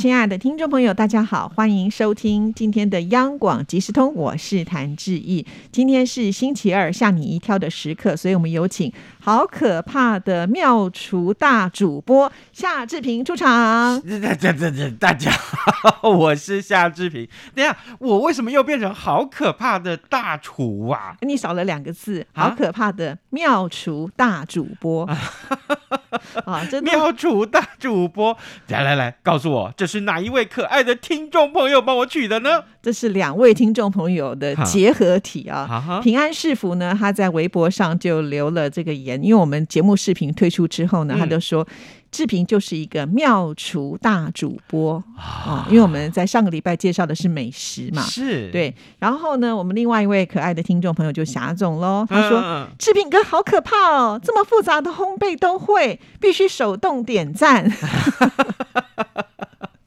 亲爱的听众朋友，大家好，欢迎收听今天的央广即时通，我是谭志毅。今天是星期二，吓你一跳的时刻，所以我们有请好可怕的妙厨大主播夏志平出场。大家好，我是夏志平。等下，我为什么又变成好可怕的大厨啊？你少了两个字，好可怕的妙厨大主播。啊，真的妙厨大主播，来来来，告诉我这是哪一位可爱的听众朋友帮我取的呢？这是两位听众朋友的结合体啊。平安是福呢，他在微博上就留了这个言，因为我们节目视频推出之后呢，他就说。志平就是一个妙厨大主播啊，因为我们在上个礼拜介绍的是美食嘛，是对。然后呢，我们另外一位可爱的听众朋友就霞总喽，他说：“志平哥好可怕哦，这么复杂的烘焙都会，必须手动点赞。”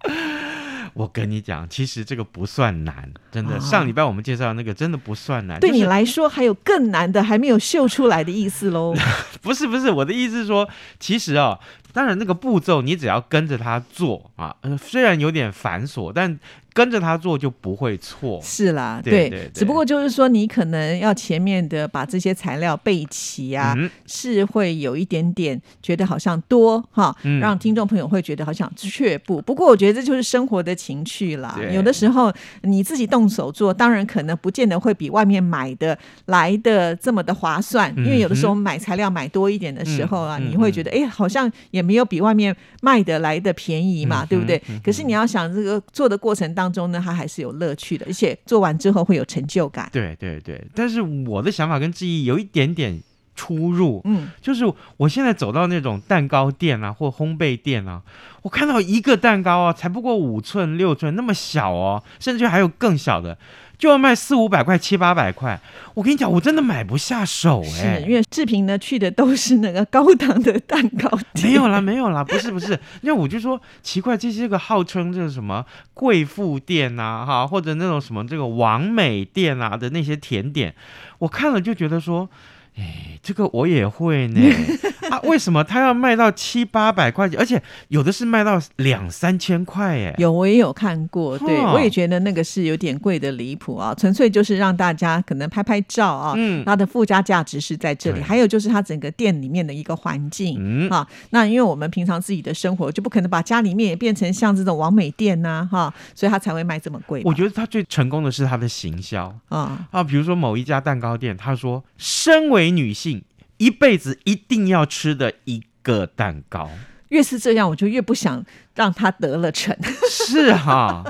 我跟你讲，其实这个不算难，真的。上礼拜我们介绍那个真的不算难。对你来说，还有更难的还没有秀出来的意思喽？不是不是，我的意思是说，其实哦。当然，那个步骤你只要跟着他做啊，虽然有点繁琐，但。跟着他做就不会错，是啦，对，只不过就是说你可能要前面的把这些材料备齐啊，是会有一点点觉得好像多哈，让听众朋友会觉得好像却步。不过我觉得这就是生活的情趣啦。有的时候你自己动手做，当然可能不见得会比外面买的来的这么的划算，因为有的时候买材料买多一点的时候啊，你会觉得哎，好像也没有比外面卖的来的便宜嘛，对不对？可是你要想这个做的过程当。当中呢，他还是有乐趣的，而且做完之后会有成就感。对对对，但是我的想法跟志毅有一点点出入。嗯，就是我现在走到那种蛋糕店啊，或烘焙店啊，我看到一个蛋糕啊，才不过五寸六寸，那么小哦，甚至还有更小的。就要卖四五百块、七八百块，我跟你讲，我真的买不下手哎。因为志平呢去的都是那个高档的蛋糕店。没有啦，没有啦，不是不是，因为我就说奇怪，这些个号称这个什么贵妇店啊，哈，或者那种什么这个王美店啊的那些甜点，我看了就觉得说。哎，这个我也会呢。啊，为什么他要卖到七八百块钱？而且有的是卖到两三千块哎。有，我也有看过。对，我也觉得那个是有点贵的离谱啊！纯粹就是让大家可能拍拍照啊。嗯。它的附加价值是在这里，还有就是它整个店里面的一个环境。嗯。啊，那因为我们平常自己的生活就不可能把家里面也变成像这种完美店呐，哈，所以它才会卖这么贵。我觉得它最成功的是它的行销啊啊，比如说某一家蛋糕店，他说身为女性一辈子一定要吃的一个蛋糕，越是这样，我就越不想让他得了逞。是哈，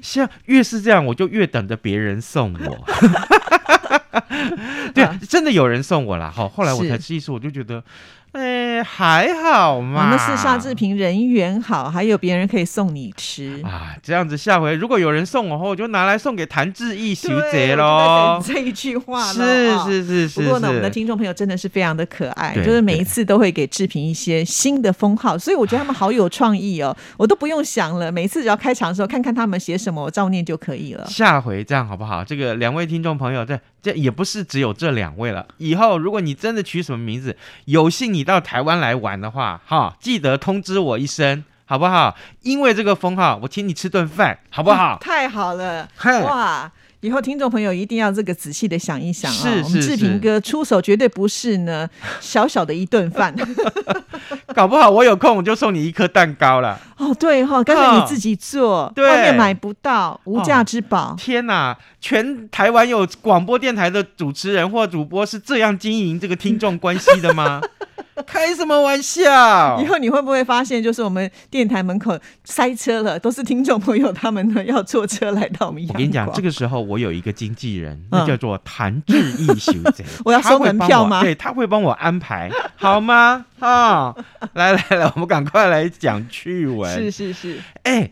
像越是这样，我就越等着别人送我。对，真的有人送我了。好，后来我才吃一次，我就觉得。哎，还好嘛。那是夏志平人缘好，还有别人可以送你吃啊。这样子，下回如果有人送我后，我就拿来送给谭志毅小姐喽。这一句话是是是是。不过呢，我们的听众朋友真的是非常的可爱，就是每一次都会给志平一些新的封号，所以我觉得他们好有创意哦。我都不用想了，每一次只要开场的时候，看看他们写什么，我照念就可以了。下回这样好不好？这个两位听众朋友，这这也不是只有这两位了。以后如果你真的取什么名字，有幸你。你到台湾来玩的话，哈，记得通知我一声，好不好？因为这个封号，我请你吃顿饭，好不好？太好了，哇！以后听众朋友一定要这个仔细的想一想啊，是我们志平哥出手绝对不是呢 小小的一顿饭，搞不好我有空我就送你一颗蛋糕了。哦，对哈，干脆你自己做，外面买不到，无价之宝。天哪，全台湾有广播电台的主持人或主播是这样经营这个听众关系的吗？开什么玩笑！以后你会不会发现，就是我们电台门口塞车了，都是听众朋友他们呢要坐车来到我们。我跟你讲，这个时候我有一个经纪人，那叫做谭志毅小姐。我要收门票吗？对，他会帮我安排，好吗？啊，来来来，我们赶快来讲趣闻。是是是，哎，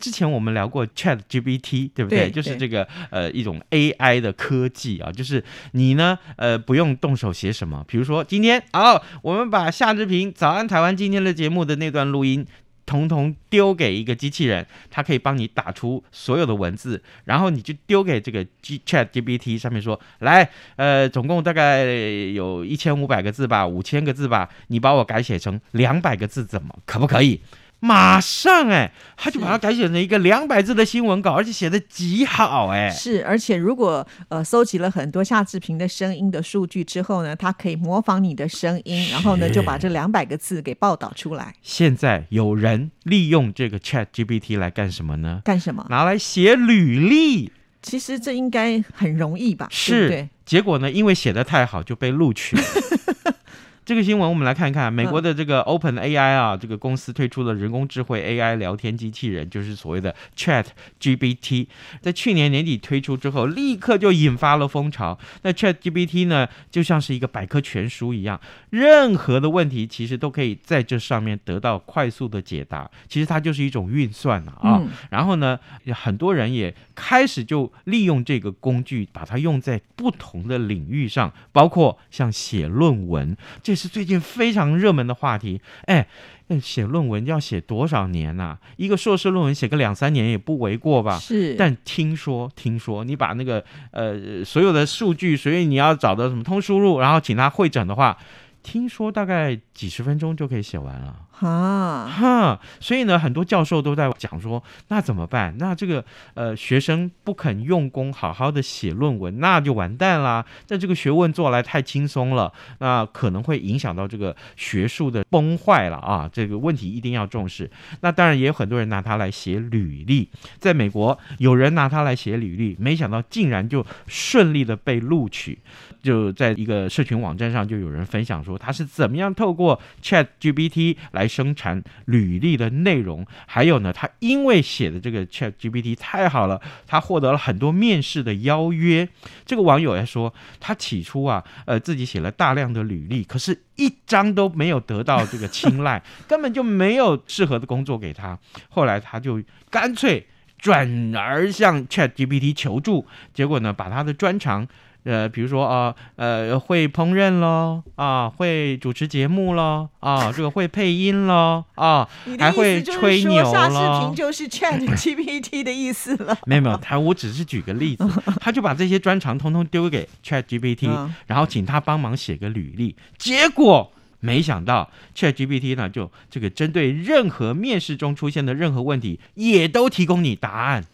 之前我们聊过 Chat GPT，对不对？就是这个呃一种 AI 的科技啊，就是你呢呃不用动手写什么，比如说今天哦，我们把夏志平早安台湾今天的节目的那段录音。统统丢给一个机器人，它可以帮你打出所有的文字，然后你就丢给这个 G Chat GPT 上面说，来，呃，总共大概有一千五百个字吧，五千个字吧，你把我改写成两百个字，怎么可不可以？马上哎，他就把它改写成一个两百字的新闻稿，而且写的极好哎。是，而且如果呃搜集了很多夏志平的声音的数据之后呢，他可以模仿你的声音，然后呢就把这两百个字给报道出来。现在有人利用这个 Chat GPT 来干什么呢？干什么？拿来写履历。其实这应该很容易吧？是。结果呢，因为写的太好，就被录取。这个新闻我们来看一看，美国的这个 Open AI 啊，这个公司推出了人工智慧 AI 聊天机器人，就是所谓的 Chat GPT，在去年年底推出之后，立刻就引发了风潮。那 Chat GPT 呢，就像是一个百科全书一样，任何的问题其实都可以在这上面得到快速的解答。其实它就是一种运算啊。然后呢，很多人也开始就利用这个工具，把它用在不同的领域上，包括像写论文这。是最近非常热门的话题，哎，写论文要写多少年呐？一个硕士论文写个两三年也不为过吧？是。但听说，听说你把那个呃所有的数据，所以你要找的什么通输入，然后请他会诊的话。听说大概几十分钟就可以写完了啊哈，所以呢，很多教授都在讲说，那怎么办？那这个呃学生不肯用功好好的写论文，那就完蛋啦。在这个学问做来太轻松了，那可能会影响到这个学术的崩坏了啊。这个问题一定要重视。那当然也有很多人拿它来写履历，在美国有人拿它来写履历，没想到竟然就顺利的被录取。就在一个社群网站上，就有人分享说他是怎么样透过 Chat GPT 来生产履历的内容。还有呢，他因为写的这个 Chat GPT 太好了，他获得了很多面试的邀约。这个网友还说，他起初啊，呃，自己写了大量的履历，可是一张都没有得到这个青睐，根本就没有适合的工作给他。后来他就干脆转而向 Chat GPT 求助，结果呢，把他的专长。呃，比如说啊，呃，会烹饪喽，啊，会主持节目喽，啊，这个会配音喽，啊，还会吹牛喽。夏视频就是 Chat GPT 的意思了。没有没有，他我只是举个例子，他就把这些专长通通丢给 Chat GPT，然后请他帮忙写个履历。结果没想到 Chat GPT 呢，就这个针对任何面试中出现的任何问题，也都提供你答案。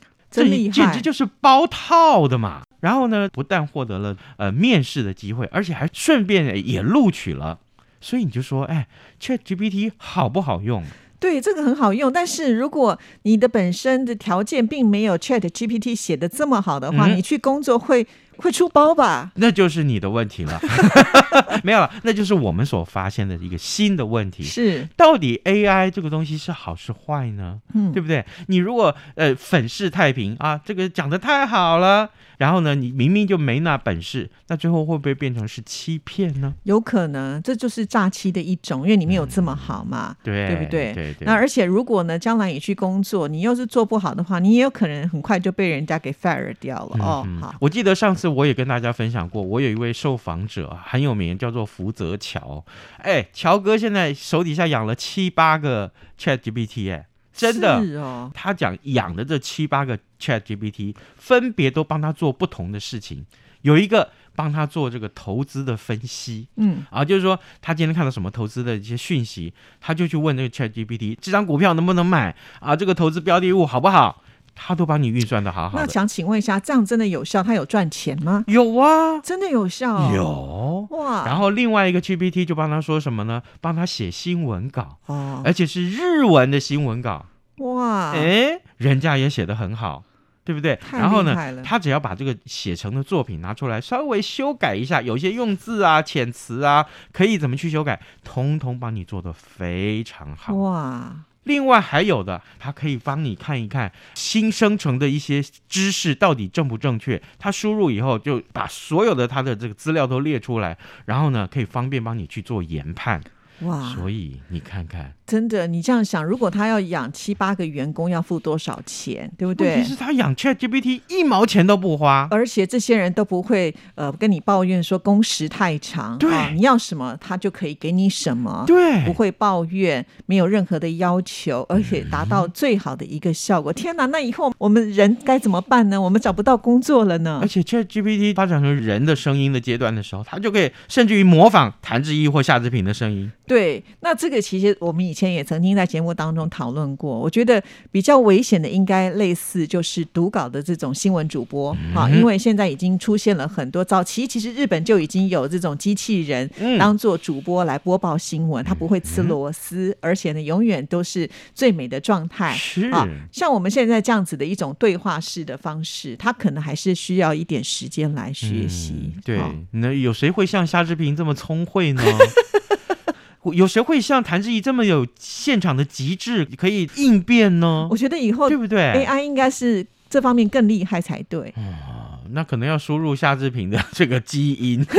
这简直就是包套的嘛！然后呢，不但获得了呃面试的机会，而且还顺便也录取了。所以你就说，哎，ChatGPT 好不好用？对，这个很好用。但是如果你的本身的条件并没有 ChatGPT 写的这么好的话，你去工作会。会出包吧？那就是你的问题了。没有了，那就是我们所发现的一个新的问题。是，到底 AI 这个东西是好是坏呢？嗯，对不对？你如果呃粉饰太平啊，这个讲的太好了。然后呢，你明明就没那本事，那最后会不会变成是欺骗呢？有可能，这就是诈欺的一种，因为你没有这么好嘛，对对不对？对对。那而且如果呢，将来你去工作，你要是做不好的话，你也有可能很快就被人家给 fire 掉了哦。好，我记得上次我也跟大家分享过，我有一位受访者很有名，叫做福泽乔。哎，乔哥现在手底下养了七八个 Chat GPT，哎。真的，哦他讲养的这七八个 Chat GPT，分别都帮他做不同的事情。有一个帮他做这个投资的分析，嗯，啊，就是说他今天看到什么投资的一些讯息，他就去问这个 Chat GPT，这张股票能不能买啊？这个投资标的物好不好？他都帮你运算的好好的。那想请问一下，这样真的有效？他有赚钱吗？有啊，真的有效。有哇。然后另外一个 GPT 就帮他说什么呢？帮他写新闻稿哦，而且是日文的新闻稿。哇，哎，人家也写的很好，对不对？然后呢，他只要把这个写成的作品拿出来，稍微修改一下，有些用字啊、遣词啊，可以怎么去修改，通通帮你做的非常好。哇。另外还有的，它可以帮你看一看新生成的一些知识到底正不正确。它输入以后，就把所有的它的这个资料都列出来，然后呢，可以方便帮你去做研判。哇！所以你看看，真的，你这样想，如果他要养七八个员工，要付多少钱，对不对？其实他养 Chat GPT 一毛钱都不花，而且这些人都不会呃跟你抱怨说工时太长，对，你要什么他就可以给你什么，对，不会抱怨，没有任何的要求，而且达到最好的一个效果。天哪，那以后我们人该怎么办呢？我们找不到工作了呢？而且 Chat GPT 发展成人的声音的阶段的时候，他就可以甚至于模仿谭志毅或夏志平的声音。对，那这个其实我们以前也曾经在节目当中讨论过。我觉得比较危险的应该类似就是读稿的这种新闻主播啊，因为现在已经出现了很多。早期其实日本就已经有这种机器人当做主播来播报新闻，它不会吃螺丝，而且呢永远都是最美的状态。是啊，像我们现在这样子的一种对话式的方式，它可能还是需要一点时间来学习。对，那有谁会像夏志平这么聪慧呢？有谁会像谭志毅这么有现场的极致，可以应变呢？我觉得以后对不对？AI 应该是这方面更厉害才对。那可能要输入夏志平的这个基因。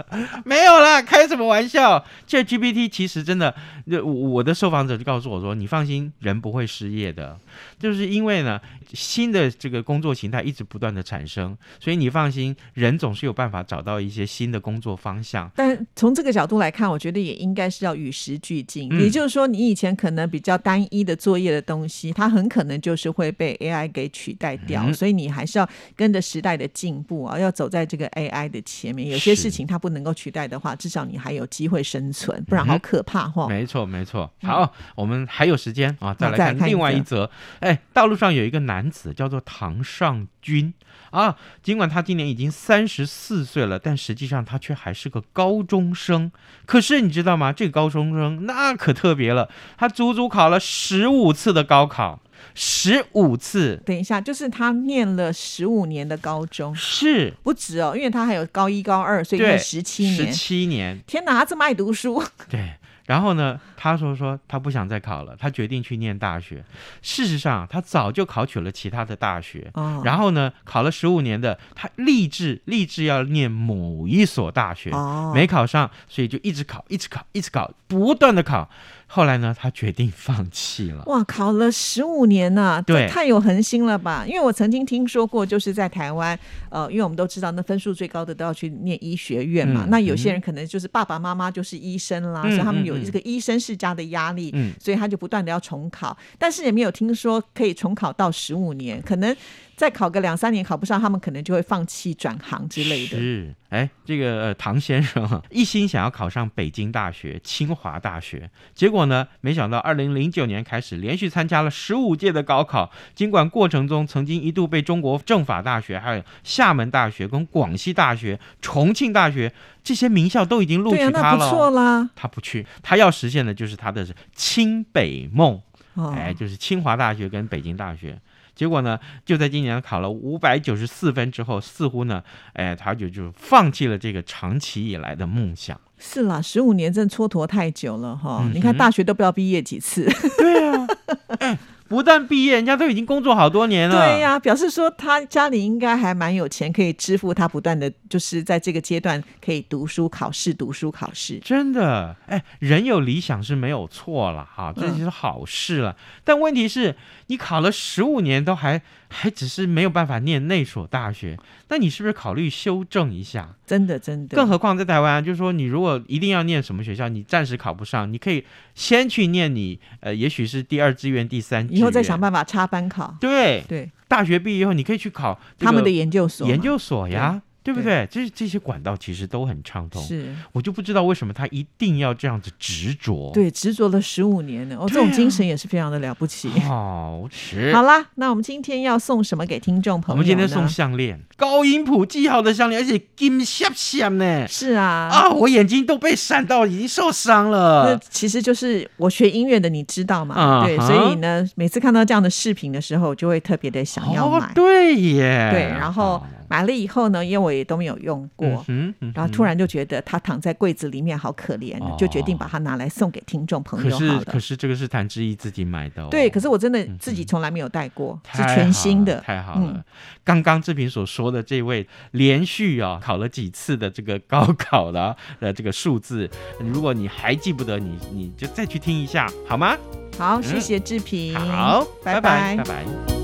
没有啦，开什么玩笑？这 GPT 其实真的，我我的受访者就告诉我说：“你放心，人不会失业的。”就是因为呢，新的这个工作形态一直不断的产生，所以你放心，人总是有办法找到一些新的工作方向。但从这个角度来看，我觉得也应该是要与时俱进。也就是说，你以前可能比较单一的作业的东西，它很可能就是会被 AI 给取代掉。所以你还是要跟着时代的进步啊，要走在这个 AI 的前面。有些事情它不能够取代的话，至少你还有机会生存，不然好可怕哈。没错，没错。好，我们还有时间啊，再来看另外一则。哎，道路上有一个男子叫做唐尚军啊，尽管他今年已经三十四岁了，但实际上他却还是个高中生。可是你知道吗？这个高中生那可特别了，他足足考了十五次的高考，十五次。等一下，就是他念了十五年的高中，是不止哦，因为他还有高一、高二，所以念十七年。十七年，天哪，他这么爱读书。对。然后呢，他说说他不想再考了，他决定去念大学。事实上，他早就考取了其他的大学。然后呢，考了十五年的，他立志立志要念某一所大学，没考上，所以就一直考，一直考，一直考，不断的考。后来呢，他决定放弃了。哇，考了十五年呐，对，太有恒心了吧？因为我曾经听说过，就是在台湾，呃，因为我们都知道，那分数最高的都要去念医学院嘛。那有些人可能就是爸爸妈妈就是医生啦，所以他们有这个医生世家的压力，所以他就不断的要重考。但是也没有听说可以重考到十五年，可能。再考个两三年考不上，他们可能就会放弃转行之类的。是，哎，这个唐先生一心想要考上北京大学、清华大学，结果呢，没想到二零零九年开始连续参加了十五届的高考，尽管过程中曾经一度被中国政法大学、还有厦门大学、跟广西大学、重庆大学这些名校都已经录取他了，不错啦。他不去，他要实现的就是他的清北梦，哎，就是清华大学跟北京大学。结果呢，就在今年考了五百九十四分之后，似乎呢，哎，他就就放弃了这个长期以来的梦想。是啦，十五年真蹉跎太久了哈！你看大学都不知道毕业几次。对啊。不但毕业，人家都已经工作好多年了。对呀，表示说他家里应该还蛮有钱，可以支付他不断的就是在这个阶段可以读书考试、读书考试。真的，哎，人有理想是没有错了哈，这就是好事了。但问题是，你考了十五年都还还只是没有办法念那所大学，那你是不是考虑修正一下？真的，真的。更何况在台湾，就是说你如果一定要念什么学校，你暂时考不上，你可以先去念你呃，也许是第二志愿、第三。以后再想办法插班考。对对，大学毕业以后，你可以去考他们的研究所。研究所呀。对不对？这这些管道其实都很畅通，是我就不知道为什么他一定要这样子执着。对，执着了十五年呢，哦，这种精神也是非常的了不起。好 吃。好啦，那我们今天要送什么给听众朋友？我们今天送项链，高音谱记号的项链，而且金闪闪呢。是啊，啊，我眼睛都被闪到，已经受伤了。那其实就是我学音乐的，你知道吗？对，所以呢，每次看到这样的视频的时候，就会特别的想要买。对耶。对，然后。买了以后呢，因为我也都没有用过，嗯然后突然就觉得它躺在柜子里面好可怜，就决定把它拿来送给听众朋友。可是，可是这个是谭志毅自己买的，对，可是我真的自己从来没有戴过，是全新的，太好了。刚刚志平所说的这位连续啊考了几次的这个高考的呃这个数字，如果你还记不得，你你就再去听一下好吗？好，谢谢志平，好，拜拜，拜拜。